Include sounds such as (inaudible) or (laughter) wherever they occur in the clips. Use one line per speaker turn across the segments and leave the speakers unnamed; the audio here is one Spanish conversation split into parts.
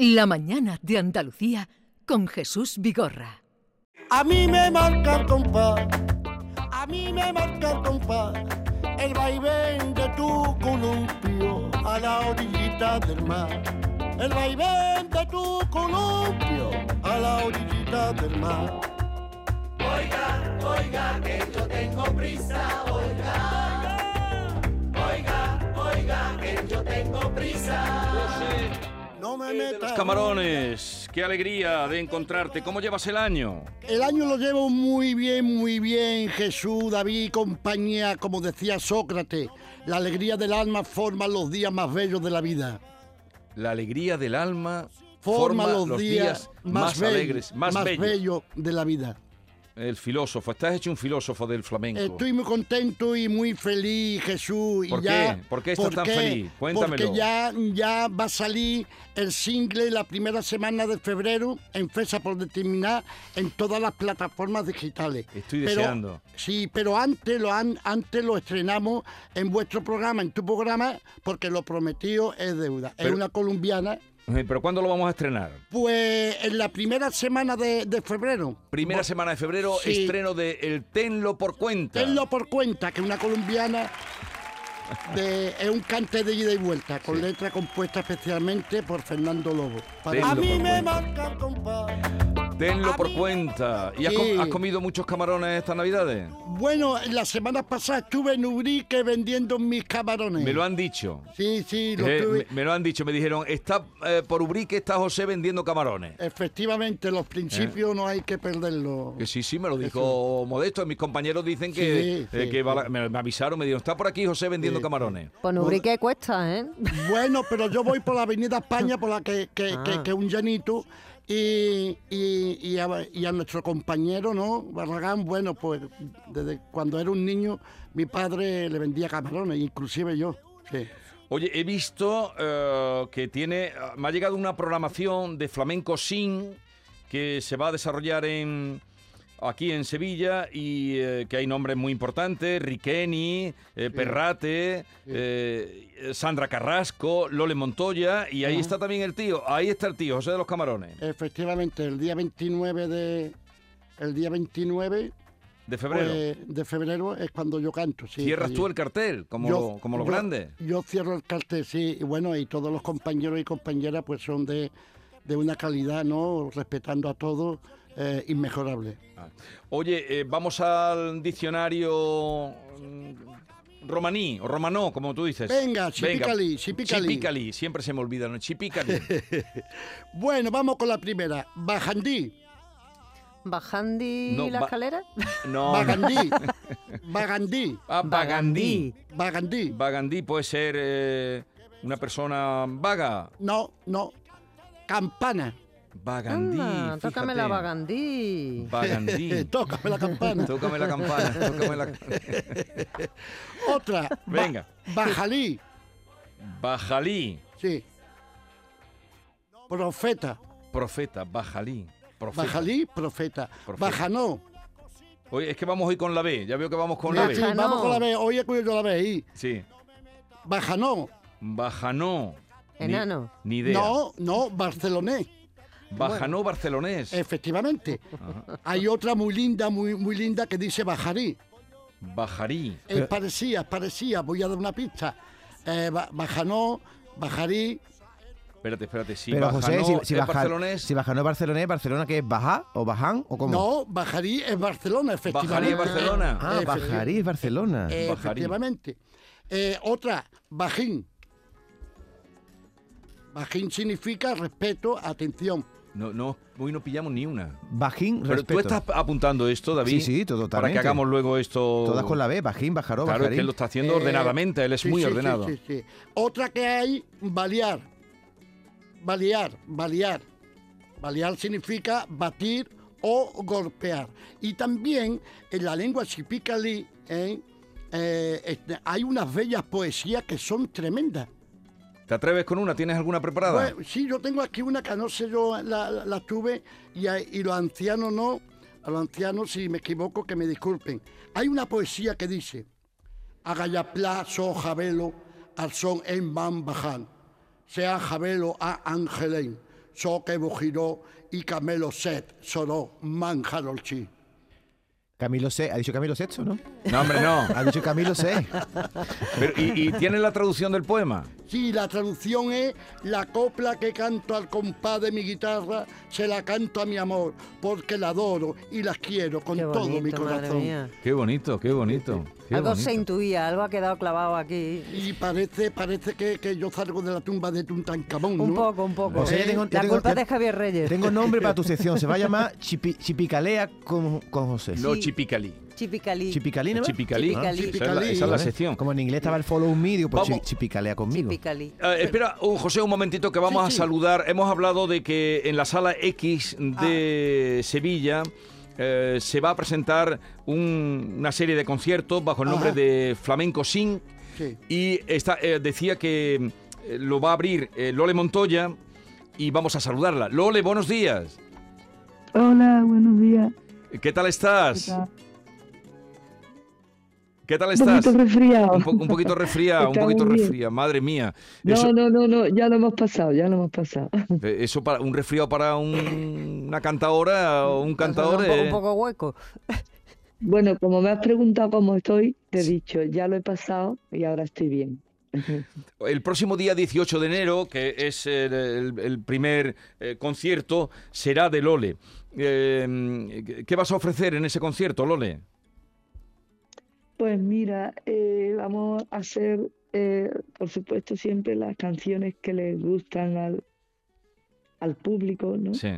La mañana de Andalucía con Jesús Vigorra.
A mí me marca el compás, a mí me marca el compás, el vaivén de tu columpio a la orillita del mar. El vaivén de tu columpio a la orillita del mar.
Oiga, oiga, que yo tengo prisa, oiga. Oiga, oiga, que yo tengo prisa.
No me
Los
metas.
camarones, qué alegría de encontrarte. ¿Cómo llevas el año?
El año lo llevo muy bien, muy bien, Jesús, David y compañía, como decía Sócrates. La alegría del alma forma los días más bellos de la vida.
La alegría del alma
Forma, los, días,
más, alegres, más, bellos.
bellos de la vida.
El filósofo, estás hecho un filósofo del flamenco.
Estoy muy contento y muy feliz, Jesús. y
¿Por
ya,
qué? ¿Por qué estás tan feliz? Cuéntamelo.
Porque ya, ya va a salir el single la primera semana de febrero, en fecha por determinar, en todas las plataformas digitales.
Estoy
Pero-
deseando.
sí, pero antes lo, an- antes lo estrenamos en vuestro programa, en tu programa, porque lo prometido es deuda.
Pero-
es una colombiana.
¿Pero cuándo lo vamos a estrenar?
Pues en la primera semana de, de febrero.
Primera
Bo-
semana de febrero,
Sí.
estreno de El Tenlo por cuenta.
Tenlo por cuenta que una colombiana de- es un cante de ida y vuelta, con letra compuesta especialmente por Fernando Lobo. A mí me marca el compás.
Tenlo por cuenta. ¿Y has,
Sí.
com- has comido muchos camarones estas navidades?
Bueno, la semana pasada estuve en Ubrique vendiendo mis camarones.
Me lo han dicho.
Sí, sí, lo
Eh,
tuve.
me, me lo han dicho, me dijeron, está eh, por Ubrique está José vendiendo camarones.
Efectivamente, los principios no hay que perderlos.
Que sí, sí, me lo dijo Modesto. Mis compañeros dicen que,
Sí,
eh,
sí,
que va
sí.
la- me, me avisaron, me dijeron, está por aquí José vendiendo
Sí,
camarones.
Pues Ubrique cuesta, ¿eh?
Bueno, pero yo voy por la Avenida España, (laughs) por la que, que,
Ah.
que- que es un llanito, y, y, a, nuestro compañero, ¿no? Barragán, bueno, pues desde cuando era un niño, mi padre le vendía camarones, inclusive yo.
Oye, he visto eh, que tiene, me ha llegado una programación de flamenco sin que se va a desarrollar en aquí en Sevilla y eh, que hay nombres muy importantes, Riqueni, eh, Perrate, eh, Sandra Carrasco, Lole Montoya y ahí está también el tío, ahí está el tío, José de los Camarones,
Efectivamente, el día 29 de... El día 29
de febrero.
pues, de febrero es cuando yo canto. Sí,
Cierras tú el cartel, como,
Yo-
lo- como los
yo-
grandes.
Yo cierro el cartel, sí, y bueno, y todos los compañeros y compañeras pues son de, de una calidad, ¿no? Respetando a todos, eh, inmejorable.
Ah. Oye, eh, vamos al diccionario mm, romaní o romanó, como tú dices.
Venga, chipicali, chipicali.
Chipicali, siempre se me olvida, ¿no? Chipicali. (laughs)
Bueno, vamos con la primera. Bajandí,
¿Bajandi
No,
la
ba-
escalera? (laughs)
No.
Bagandí, (laughs) Bagandí,
Ah, Bagandí.
Bagandí.
Bagandí puede ser eh, una persona vaga.
No, no. Campana.
Bagandí.
Anda, tócame la. Bagandí.
Bagandí. (laughs)
Tócame la campana.
Tócame la campana. Tócame la... (laughs)
Otra. Ba-
Venga.
Bajalí,
Bajalí.
sí. Profeta.
Profeta. Bajalí. Profeta.
Bajalí, profeta.
Profeta.
Bajanó.
Oye, es que vamos hoy con la B. Ya veo que vamos con la B.
Vamos con la B. Oye, cuyo yo la B ahí.
Sí.
Bajanó.
Bajanó. Ni-
Enano.
Ni, idea.
No, no, barcelonés.
Bajanó barcelonés.
Efectivamente. Hay otra muy linda, muy, muy linda que dice Bajarí.
Bajarí.
Es parecía, parecía, voy a dar una pista. Eh, Ba- Bajanó, Bajarí,
Espérate, espérate. Si
Pero José,
Bajanó
si, si,
es
baja,
barcelonés,
si Bajanó es barcelonés, ¿Barcelona qué es? ¿Baja o Baján o cómo?
no, Bajarí es Barcelona, efectivamente.
Bajarí es Barcelona.
Ah, Bajarí es Barcelona.
Eh, efectivamente. Eh, otra, Bajín. Bajín significa respeto, atención.
no, no, hoy no pillamos ni una.
Bajín,
Pero
respeto.
tú estás apuntando esto, David.
Sí, sí, todo-
Para que
totalmente.
hagamos luego esto.
Todas con la B, Bajín, Bajaró,
Claro, es que él lo está haciendo
Eh,
ordenadamente, él es
sí,
muy
sí, sí,
ordenado.
sí, sí. Otra que hay, balear. Balear, balear. Balear significa batir o golpear. Y también en la lengua chipicalí ¿eh? Eh, hay unas bellas poesías que son tremendas.
¿Te atreves con una? ¿Tienes alguna preparada?
Bueno, sí, yo tengo aquí una que no sé yo la, la- la tuve y, a- y los ancianos no, a los ancianos si me equivoco que me disculpen. Hay una poesía que dice, Agayapla so Javelo al son en van bajan, sea Javelo a Angelein, so che bujiró y Camelo Set sonó manjarolchi.
Camilo C. Ha dicho Camilo VI, ¿no?
No, hombre, no.
Ha dicho Camilo C.
Pero, ¿y, y tiene la traducción del poema?
Sí, la traducción es la copla que canto al compás de mi guitarra, se la canto a mi amor, porque la adoro y la quiero con todo mi
bonito, madre
corazón.
mía.
Qué bonito, qué bonito. qué
Algo
bonito.
se intuía, algo ha quedado clavado aquí.
Y parece, parece que, que yo salgo de la tumba de Tutankamón,
Un
¿no?
poco, un poco.
O sea, ya tengo- ya
la
tengo-
culpa es de Javier Reyes.
Tengo nombre para tu (laughs) sección. Se va a llamar Chipi- Chipicalea con, con José.
No,
Sí.
Chipicalí.
Chipicalí.
¿Chipicalí, no?
Chipicalí.
Chipicalí.
Esa es la-
Chipicalí.
esa es la
Vale.
sección.
Como en inglés estaba el follow me, digo, pues
Vamos.
chi- chipicalea conmigo.
Chipicalí.
Eh, espera, un- José, un momentito que vamos
Sí,
a
sí.
saludar. Hemos hablado de que en la sala X de Sevilla eh, se va a presentar un- una serie de conciertos bajo el nombre
Ajá.
de Flamenco Sin.
Sí.
Y está, eh, decía que eh, lo va a abrir eh, Lole Montoya y vamos a saludarla. Lole, buenos días.
Hola, buenos días.
¿Qué tal estás?
¿Qué tal?
¿Qué tal
Un
estás?
poquito resfriado.
Un, po- un poquito resfriado, (laughs) un poquito resfriado. Madre mía.
No,
Eso,
no, no, no, ya lo hemos pasado, ya lo hemos pasado. (laughs)
eh, eso para un resfriado para un- una cantadora o un cantador.
Un, po- un poco hueco.
Bueno, como me has preguntado cómo estoy, te he dicho, ya lo he pasado y ahora estoy bien. (laughs)
El próximo día 18 de enero, que es el, el- el primer eh, concierto, será de Lole. Eh, ¿Qué vas a ofrecer en ese concierto, Lole?
Pues mira, eh, vamos a hacer, eh, por supuesto, siempre las canciones que les gustan al, al público, ¿no?
Sí.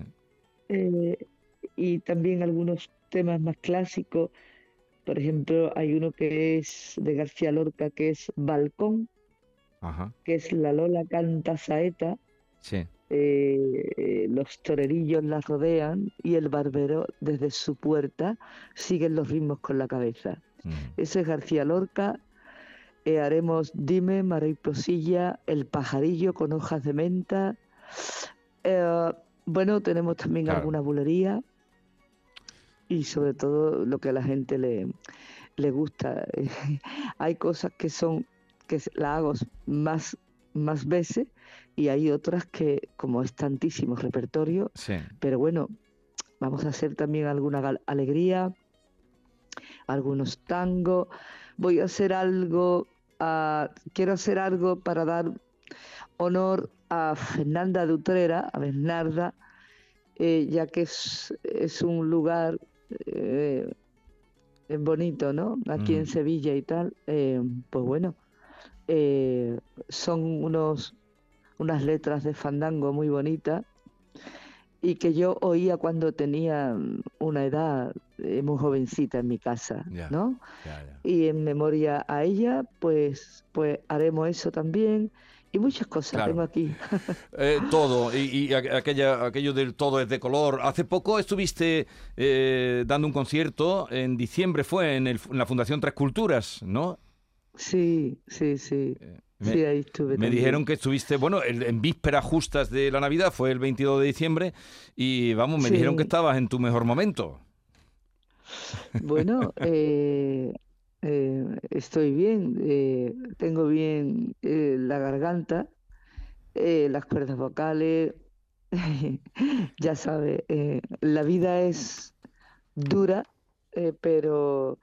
Eh, y también algunos temas más clásicos. Por ejemplo, hay uno que es de García Lorca, que es Balcón,
Ajá.
que es La Lola canta saeta.
Sí.
eh, los torerillos la rodean y el barbero desde su puerta siguen los ritmos con la cabeza.
Mm.
Ese es García Lorca. Eh, haremos Dime, Mariposilla, El pajarillo con hojas de menta. Eh, bueno, tenemos también
Claro.
alguna bulería y sobre todo lo que a la gente le, le gusta. (laughs) hay cosas que son que la hago más, más veces y hay otras que, como es tantísimo repertorio,
Sí.
pero bueno, vamos a hacer también alguna alegría, algunos tangos. Voy a hacer algo, ah, quiero hacer algo para dar honor a Fernanda de Utrera, a Bernarda, eh, ya que es, es un lugar eh, bonito, ¿no? Aquí en
Mm.
Sevilla y tal. eh, pues bueno, son unos, unas letras de fandango muy bonitas y que yo oía cuando tenía una edad eh, muy jovencita en mi casa. ¿no? Y en memoria a ella, pues, pues haremos eso también y muchas cosas
Claro.
tengo aquí. (laughs)
Eh, todo, y, y aqu- aquella, aquello del todo es de color. Hace poco estuviste eh, dando un concierto, en diciembre fue, en, el- en la Fundación Tres Culturas, ¿no?
Sí, sí, sí.
Me,
Sí, ahí estuve
me
también.
dijeron que estuviste, bueno, el- en vísperas justas de la Navidad, fue el 22 de diciembre, y vamos, me
Sí.
dijeron que estabas en tu mejor momento.
Bueno, eh, eh, estoy bien, eh, tengo bien eh, la garganta, eh, las cuerdas vocales, (laughs) ya sabes, eh, la vida es dura, eh, pero,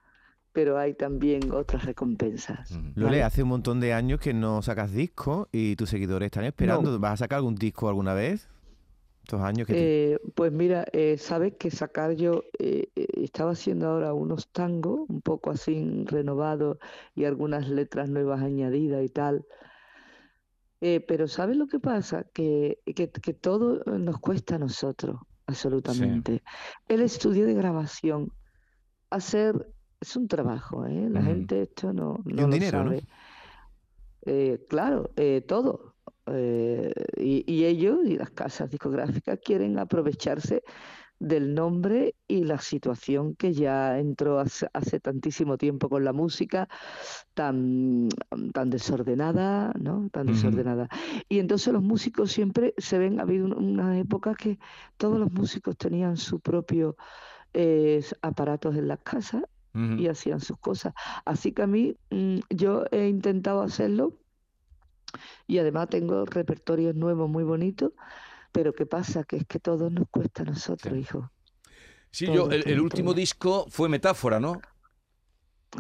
pero hay también otras recompensas.
Lole,
¿vale?
hace un montón de años que no sacas disco y tus seguidores están esperando. ¿Vas a sacar algún disco alguna vez? Estos años que... te-
Eh, pues mira, eh, sabes que sacar yo eh, estaba haciendo ahora unos tangos un poco así renovados y algunas letras nuevas añadidas y tal. Eh, pero ¿sabes lo que pasa? Que, que, que todo nos cuesta a nosotros, absolutamente. El estudio de grabación, hacer, es un trabajo, ¿eh? La
Ujú.
gente esto no,
Y
no
un
lo
dinero, ¿no?
sabe. Eh, claro, todo. Eh, y, y ellos y las casas discográficas quieren aprovecharse del nombre y la situación que ya entró hace, hace tantísimo tiempo con la música tan, tan desordenada, ¿no? Tan desordenada. Y entonces los músicos siempre se ven, ha habido un- una época que todos los músicos tenían su propio eh, aparatos en las casas y hacían sus cosas. Así que a mí, mm, yo he intentado hacerlo y además tengo repertorios nuevos muy bonitos, Pero ¿qué pasa? Que es que todo nos cuesta a nosotros,
Sí.
hijo.
Sí,
Todo,
yo, el, último
todo.
disco fue Metáfora, ¿no?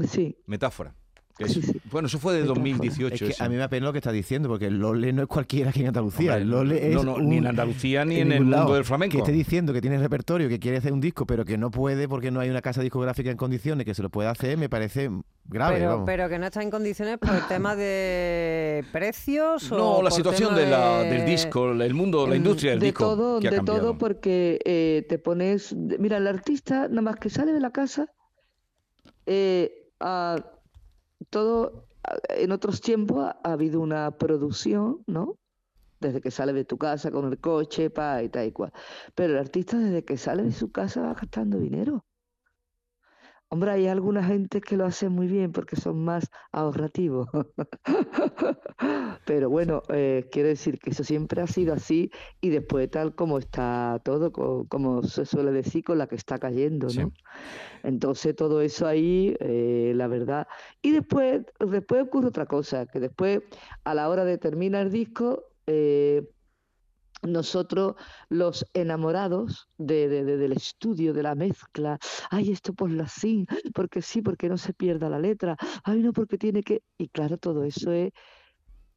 Sí,
Metáfora. Es-. Bueno, eso fue de (laughs)
Metáfora.
2018.
Es que a mí me apena lo que está diciendo, porque el Lole no es cualquiera aquí en Andalucía.
Hombre,
el Lole es
no, no, ni en Andalucía ni en el mundo
lado.
del flamenco.
Que esté diciendo que tiene repertorio, que quiere hacer un disco, pero que no puede porque no hay una casa discográfica en condiciones que se lo pueda hacer, me parece grave.
pero,
vamos.
pero que no está en condiciones por el tema de precios o
No, la situación
tema
de la,
de-
del disco, el mundo, la
Em,
industria del
de
disco.
todo,
que ha
de
cambiado.
todo, porque eh, te pones. Mira, el artista, nada más que sale de la casa, eh, ah, todo. En otros tiempos ha, ha habido una producción, ¿no? Desde que sale de tu casa con el coche, pa, y tal y cual. Pero el artista, desde que sale de su casa, va gastando dinero. Hombre, hay alguna gente que lo hace muy bien porque son más ahorrativos. (laughs) Pero bueno, eh, quiero decir que eso siempre ha sido así y después tal como está todo, co- como se suele decir, con la que está cayendo,
Sí.
¿no? Entonces todo eso ahí, eh, la verdad. Y después, después ocurre otra cosa, que después a la hora de terminar el disco, eh, nosotros los enamorados de, de- de- del estudio, de la mezcla, ay, esto por la sin, porque sí, porque no se pierda la letra, ay, no, porque tiene que... Y claro, todo eso es,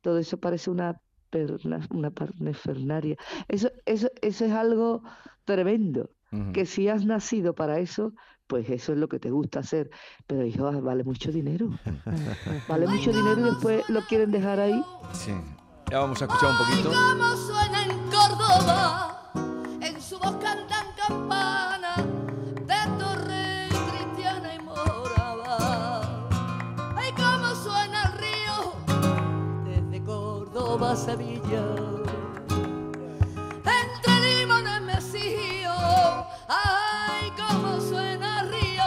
todo eso parece una, perna- una parnefernaria. Eso, eso, eso es algo tremendo, que si has nacido para eso, pues eso es lo que te gusta hacer. Pero hijo, ah, vale mucho dinero. (laughs) Vale mucho dinero y después lo quieren dejar ahí.
Sí. Ya vamos a escuchar un poquito.
Sevilla. Entre limones mesío, ay, cómo suena el río.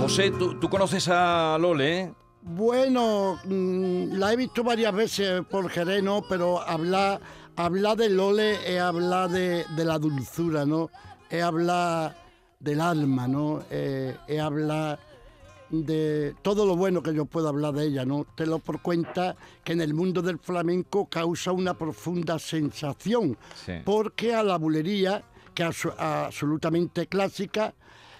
José, ¿tú, tú conoces a Lole, ¿eh?
Bueno, mm, la he visto varias veces por Jerez, ¿no? Pero hablar, hablar de Lole es hablar de, de la dulzura, ¿no? Es hablar del alma, ¿no? Eh, es hablar de todo lo bueno que yo puedo hablar de ella, ¿no? Te lo por cuenta que en el mundo del flamenco causa una profunda sensación,
Sí.
porque a la bulería, que es abso- absolutamente clásica,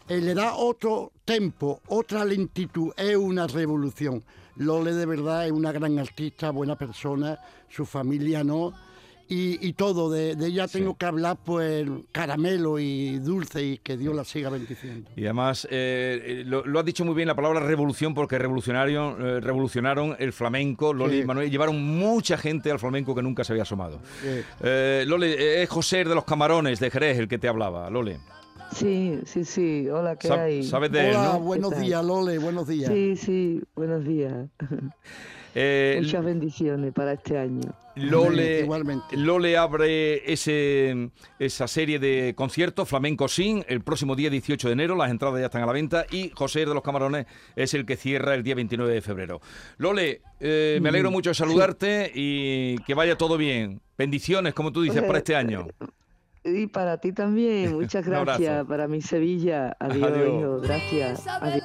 eh, le da otro tempo, otra lentitud, es una revolución. Lole de verdad es una gran artista, buena persona, su familia no, y, y todo, de, de ella tengo que hablar pues caramelo y dulce y que Dios la siga bendiciendo.
Y además, eh, eh, lo, lo has dicho muy bien la palabra revolución, porque revolucionaron, eh, revolucionaron el flamenco. Lole
Sí.
y Manuel llevaron mucha gente al flamenco que nunca se había asomado.
Eh,
Eh, Lole, eh, es José de los Camarones de Jerez el que te hablaba, Lole.
Sí, sí, sí. Hola, ¿qué hay?
¿Sabes de él,
Hola,
no?
buenos días, Lole, buenos días.
Sí, sí, buenos días. (laughs)
Eh,
Muchas bendiciones para este año.
Lole,
Igualmente.
Lole abre ese, esa serie de conciertos, Flamenco Sin, el próximo día 18 de enero. Las entradas ya están a la venta. Y José de los Camarones es el que cierra el día 29 de febrero. Lole, eh, me alegro mucho de saludarte y que vaya todo bien. Bendiciones, como tú dices, para este año.
Y para ti también, (laughs) muchas gracias. Para mi Sevilla. Adiós,
Adiós.
hijo. Gracias. Adiós.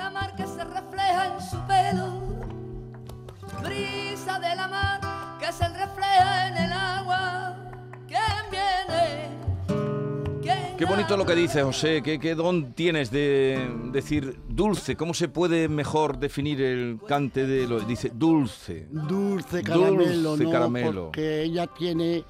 Brisa de la mar que se refleja en el agua. ¿Quién viene? ¿Quién
Qué bonito lo que dices, José. ¿Qué, qué don tienes de decir dulce? ¿Cómo se puede mejor definir el cante de lo Dice dulce.
Dulce caramelo,
Dulce
¿no?
caramelo.
Porque ella tiene,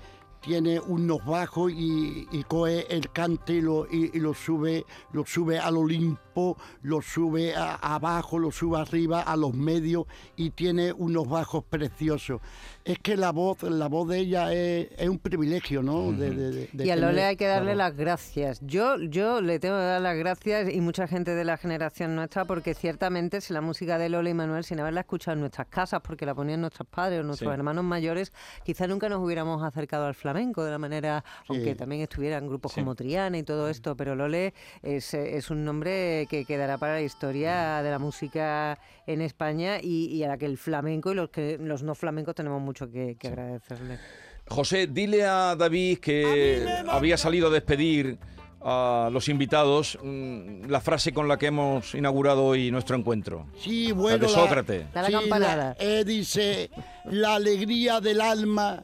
tiene unos bajos y, y coge el cante y lo, y, y lo sube, lo sube al Olimpo, lo sube a- abajo, lo sube arriba, a los medios y tiene unos bajos preciosos. Es que la voz, la voz de ella es, es un privilegio, ¿no? De- de- de- de
Y a
tener
Lole hay que darle las gracias. Yo, yo le tengo que dar las gracias y mucha gente de la generación nuestra, porque ciertamente si la música de Lola y Manuel, sin haberla escuchado en nuestras casas, porque la ponían nuestros padres o nuestros
Sí.
hermanos mayores, quizá nunca nos hubiéramos acercado al flamenco de la manera, aunque también estuvieran grupos
Sí.
como Triana y todo esto, pero Lole es, es un nombre que quedará para la historia de la música en España y, y a la que el flamenco y los, que, los no flamencos tenemos mucho que, que agradecerle.
José, dile a David que había salido a despedir a los invitados mm, la frase con la que hemos inaugurado hoy nuestro encuentro.
Sí, bueno.
de Sócrates.
La
sí,
campanada.
eh, dice, la alegría del alma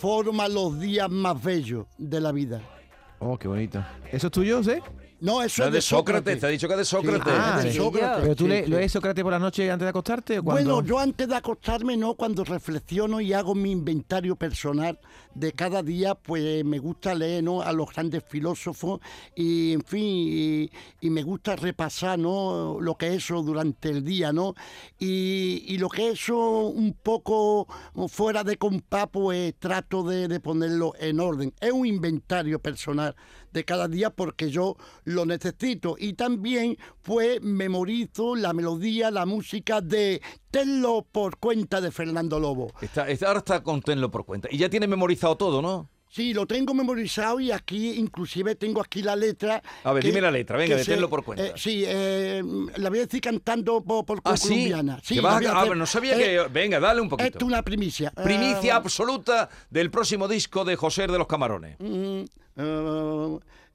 forma los días más bellos de la vida.
Oh, qué bonito. ¿Eso es tuyo, sí?
No, eso
No,
es
de Sócrates, te ha dicho que es de Sócrates.
Ah,
es de
sí.
Sócrates.
¿Pero tú
sí,
le,
sí.
lo lees Sócrates por la noche antes de acostarte o?
Bueno, yo antes de acostarme, no, cuando reflexiono y hago mi inventario personal de cada día, pues me gusta leer ¿no? a los grandes filósofos y, en fin, y, y me gusta repasar ¿no? lo que he hecho durante el día, ¿no? Y, y lo que he hecho un poco fuera de compás, pues trato de, de ponerlo en orden. Es un inventario personal de cada día porque yo lo necesito. Y también pues memorizo la melodía, la música de Tenlo por cuenta de Fernando Lobo.
Está, está- ahora está con Tenlo por cuenta. Y ya tiene memorizado todo, ¿no?
Sí, lo tengo memorizado y aquí inclusive tengo aquí la letra.
A ver, dime la letra, venga,
que
de Tenlo por cuenta.
eh, sí, eh, la voy a decir cantando por, por
Ah, sí.
colombiana.
Que
la
vas ah,
hacer.
pero no sabía
Eh,
que. Venga, dale un poquito.
Esto es una primicia.
Primicia
Eh,
absoluta del próximo disco de José de los Camarones.
Mm,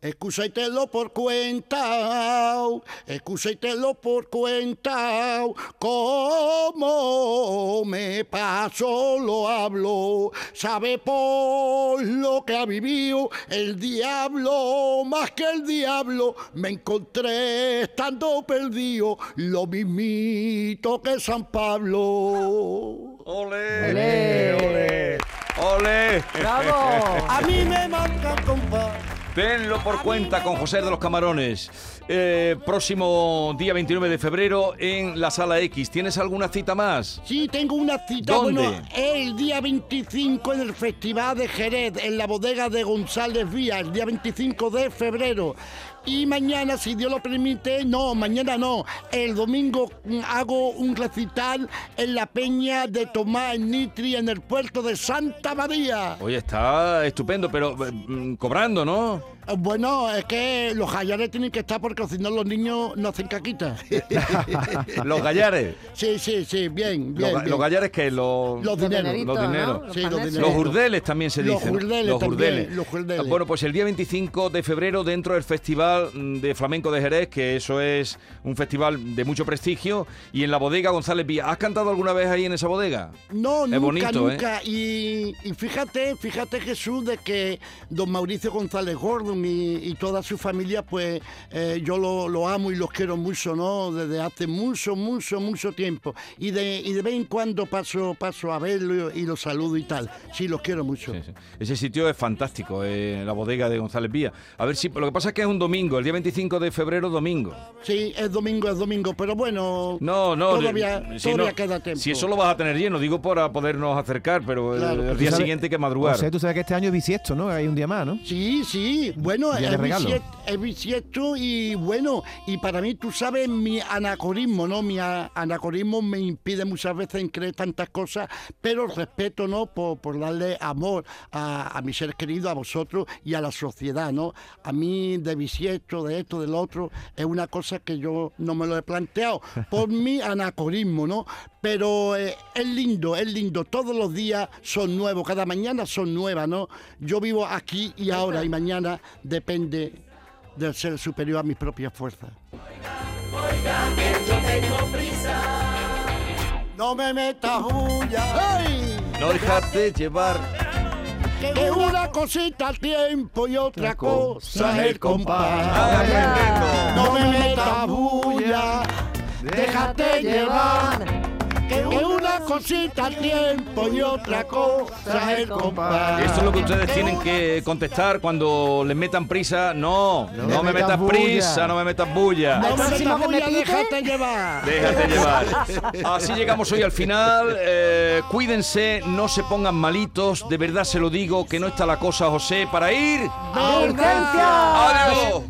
Excúsatelo por cuenta, excúsatelo por cuenta, como me paso lo hablo, sabe por lo que ha vivido el diablo, más que el diablo, me encontré estando perdido, lo mismito que San Pablo.
¡Ole!
¡Ole!
¡Ole!
¡Bravo!
A mí me marca compa.
Tenlo por cuenta con José de los Camarones. Eh, próximo día 29 de febrero en la Sala X. ¿Tienes alguna cita más?
Sí, tengo una cita.
¿Dónde?
Bueno, el día 25 en el Festival de Jerez, en la bodega de González Vía, el día 25 de febrero. Y mañana, si Dios lo permite, no, mañana no, el domingo mm, hago un recital en la peña de Tomás Nitri en el puerto de Santa María.
Oye, está estupendo, pero eh, mm, cobrando, ¿no?
Eh, Bueno, es que los jayares tienen que estar porque si no los niños no hacen caquita. (laughs)
Los gallares.
sí, sí, sí, bien,
Los,
bien.
los gallares que los...
Los dineros.
los
¿no?
dineros.
Los
Sí, los dineros.
Los urdeles también se
Los
dicen. ¿no?
urdeles
Los
también,
urdeles.
los urdeles.
Bueno, pues el día 25 de febrero, dentro del Festival de Flamenco de Jerez, que eso es un festival de mucho prestigio, y en la bodega González Vía. ¿Has cantado alguna vez ahí en esa bodega?
No,
Es
nunca,
bonito, ¿eh?
nunca. Y, y fíjate, fíjate Jesús, de que don Mauricio González Y, y toda su familia, pues eh, yo lo, lo amo y los quiero mucho, ¿no? Desde hace mucho, mucho, mucho tiempo. Y de, y de vez en cuando paso, paso a verlo y los saludo y tal. Sí, los quiero mucho.
Sí, sí. Ese sitio es fantástico, eh, la bodega de González Vía. A ver si. Lo que pasa es que es un domingo, el día 25 de febrero, domingo.
Sí, es domingo, es domingo, pero bueno,
No, no.
todavía,
de- si
todavía
no-
queda tiempo.
Si eso lo vas a tener lleno, digo para podernos acercar, pero el-
Claro,
el,
pero
día
sabes-
siguiente hay que madrugar.
José, tú sabes que este año es bisiesto, ¿no? Hay un día más, ¿no?
Sí, sí, bueno,
regalo.
bisiesto, es bisiesto y bueno, y para mí, tú sabes, mi anacorismo, ¿no? Mi anacorismo me impide muchas veces en creer tantas cosas, pero respeto, ¿no? Por, por darle amor a, a mi ser querido, a vosotros y a la sociedad, ¿no? A mí de bisiesto, de esto, del otro, es una cosa que yo no me lo he planteado por (laughs) mi anacorismo, ¿no? Pero eh, es lindo, es lindo, todos los días son nuevos, cada mañana son nuevas, ¿no? Yo vivo aquí y ahora y mañana depende del ser superior a mis propias fuerzas. No me metas bulla, ¡ay!
No dejarte llevar.
que una cosita al tiempo y otra cosa es el compás. No me metas bulla, déjate llevar. Que una cosita al tiempo y otra cosa es el compás.
Esto es lo que ustedes tienen que contestar cuando les metan prisa. No, no,
No
me
metas
metas
bulla.
prisa, no me metas bulla.
No me metas bulla, déjate llevar.
Déjate llevar. Así llegamos hoy al final. Eh, cuídense, no se pongan malitos. De verdad se lo digo, que no está la cosa, José, para ir.
¡Urgencia!
¡Adiós!